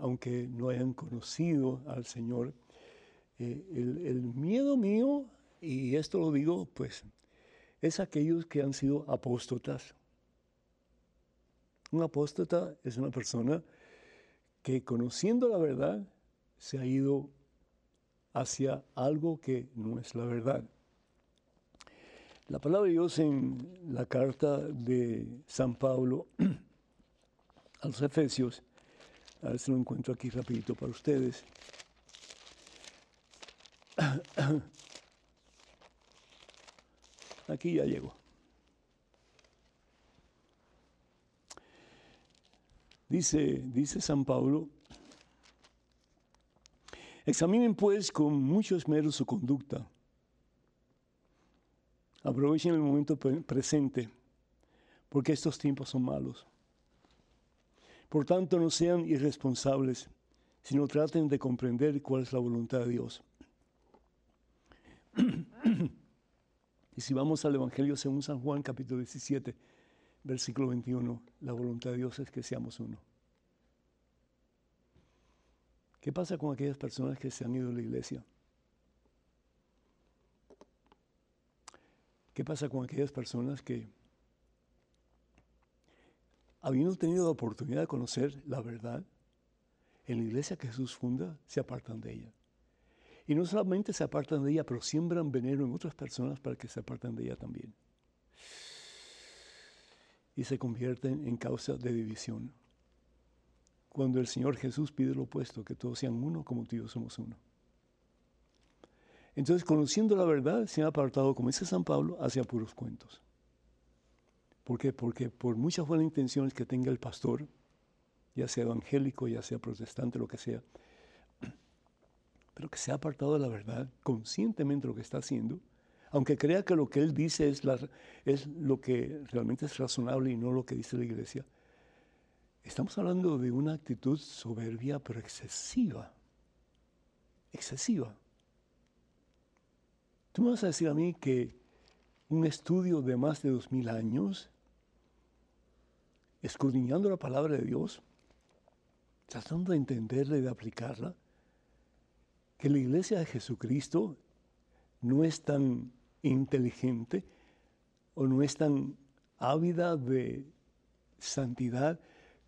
aunque no hayan conocido al Señor. Eh, el, el miedo mío, y esto lo digo pues es aquellos que han sido apóstotas. Un apóstata es una persona que conociendo la verdad se ha ido hacia algo que no es la verdad. La palabra de Dios en la carta de San Pablo a los Efesios, a ver si lo encuentro aquí rapidito para ustedes. Aquí ya llego. Dice, dice San Pablo, examinen pues con mucho esmero su conducta. Aprovechen el momento presente, porque estos tiempos son malos. Por tanto, no sean irresponsables, sino traten de comprender cuál es la voluntad de Dios. Y si vamos al Evangelio según San Juan, capítulo 17, versículo 21, la voluntad de Dios es que seamos uno. ¿Qué pasa con aquellas personas que se han ido a la iglesia? ¿Qué pasa con aquellas personas que, habiendo tenido la oportunidad de conocer la verdad, en la iglesia que Jesús funda, se apartan de ella? Y no solamente se apartan de ella, pero siembran veneno en otras personas para que se aparten de ella también. Y se convierten en causa de división. Cuando el Señor Jesús pide lo opuesto, que todos sean uno como tú y yo somos uno. Entonces, conociendo la verdad, se han apartado, como dice San Pablo, hacia puros cuentos. ¿Por qué? Porque por muchas buenas intenciones que tenga el pastor, ya sea evangélico, ya sea protestante, lo que sea, pero que se ha apartado de la verdad conscientemente lo que está haciendo, aunque crea que lo que él dice es, es lo que realmente es razonable y no lo que dice la iglesia, estamos hablando de una actitud soberbia pero excesiva, excesiva. Tú me vas a decir a mí que un estudio de más de dos mil años, escudriñando la palabra de Dios, tratando de entenderla y de aplicarla, que la iglesia de Jesucristo no es tan inteligente o no es tan ávida de santidad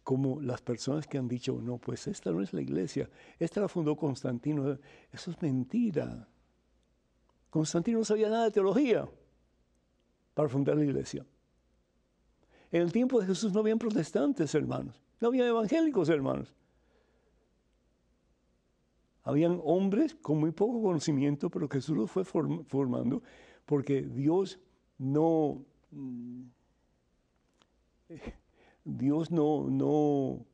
como las personas que han dicho, no, pues esta no es la iglesia, esta la fundó Constantino. Eso es mentira. Constantino no sabía nada de teología para fundar la iglesia. En el tiempo de Jesús no habían protestantes, hermanos, no había evangélicos, hermanos. Habían hombres con muy poco conocimiento, pero Jesús los fue formando porque Dios no, mm, Dios no,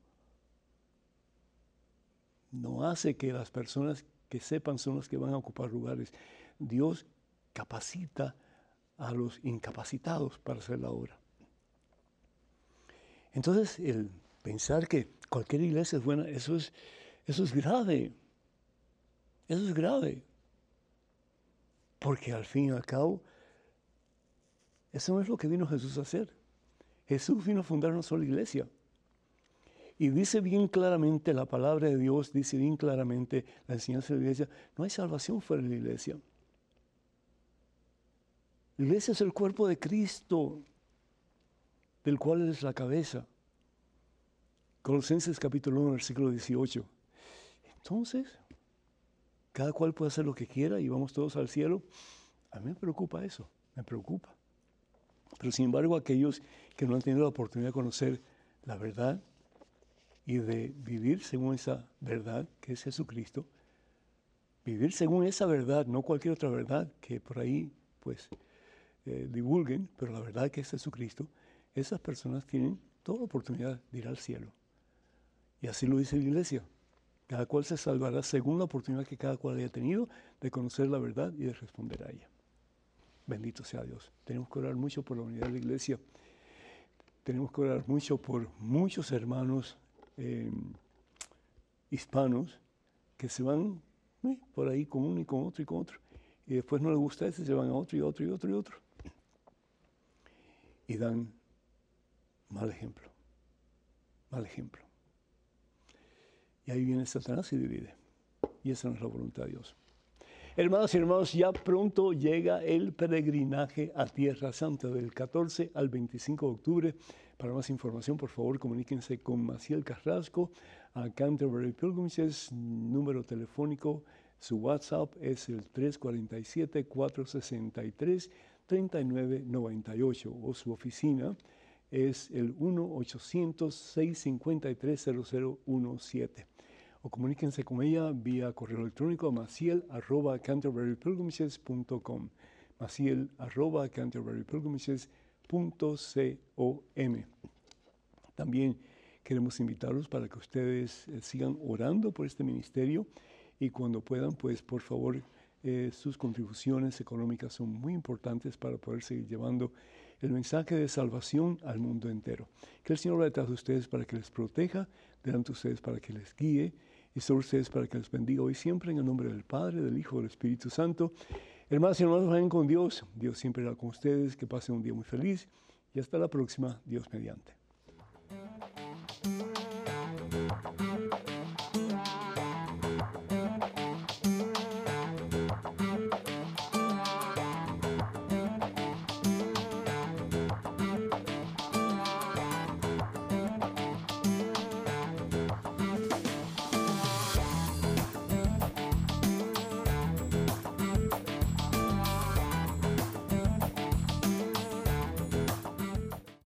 no hace que las personas que sepan son las que van a ocupar lugares. Dios capacita a los incapacitados para hacer la obra. Entonces, el pensar que cualquier iglesia es buena, eso es, eso es grave. Eso es grave. Porque al fin y al cabo, eso no es lo que vino Jesús a hacer. Jesús vino a fundar una sola iglesia. Y dice bien claramente la palabra de Dios, dice bien claramente la enseñanza de la iglesia, no hay salvación fuera de la iglesia. La iglesia es el cuerpo de Cristo, del cual es la cabeza. Colosenses capítulo 1, versículo 18. Entonces, cada cual puede hacer lo que quiera y vamos todos al cielo. A mí me preocupa eso, me preocupa. Pero sin embargo, aquellos que no han tenido la oportunidad de conocer la verdad y de vivir según esa verdad que es Jesucristo, vivir según esa verdad, no cualquier otra verdad que por ahí pues eh, divulguen, pero la verdad que es Jesucristo, esas personas tienen toda la oportunidad de ir al cielo. Y así lo dice la iglesia. Cada cual se salvará según la oportunidad que cada cual haya tenido de conocer la verdad y de responder a ella. Bendito sea Dios. Tenemos que orar mucho por la unidad de la iglesia. Tenemos que orar mucho por muchos hermanos Em, hispanos que se van eh, por ahí con uno y con otro y con otro. Y después no les gusta ese, se van a otro y otro y otro y otro. Y dan mal ejemplo. Mal ejemplo. Y ahí viene Satanás y divide. Y esa no es la voluntad de Dios. Hermanos y hermanos, ya pronto llega el peregrinaje a Tierra Santa del 14 al 25 de octubre. Para más información, por favor, comuníquense con Maciel Carrasco a Canterbury Pilgrimages, número telefónico, su WhatsApp es el 347-463-3998 o su oficina es el 1-800-653-0017 o comuníquense con ella vía correo electrónico a maciel arroba maciel arroba. También queremos invitarlos para que ustedes eh, sigan orando por este ministerio y cuando puedan, pues por favor, eh, sus contribuciones económicas son muy importantes para poder seguir llevando el mensaje de salvación al mundo entero. Que el Señor vaya detrás de ustedes para que les proteja, delante de ustedes para que les guíe y sobre ustedes para que les bendiga hoy siempre en el nombre del Padre, del Hijo, del Espíritu Santo. Hermanos y hermanos, vayan con Dios. Dios siempre irá con ustedes. Que pasen un día muy feliz. Y hasta la próxima, Dios mediante.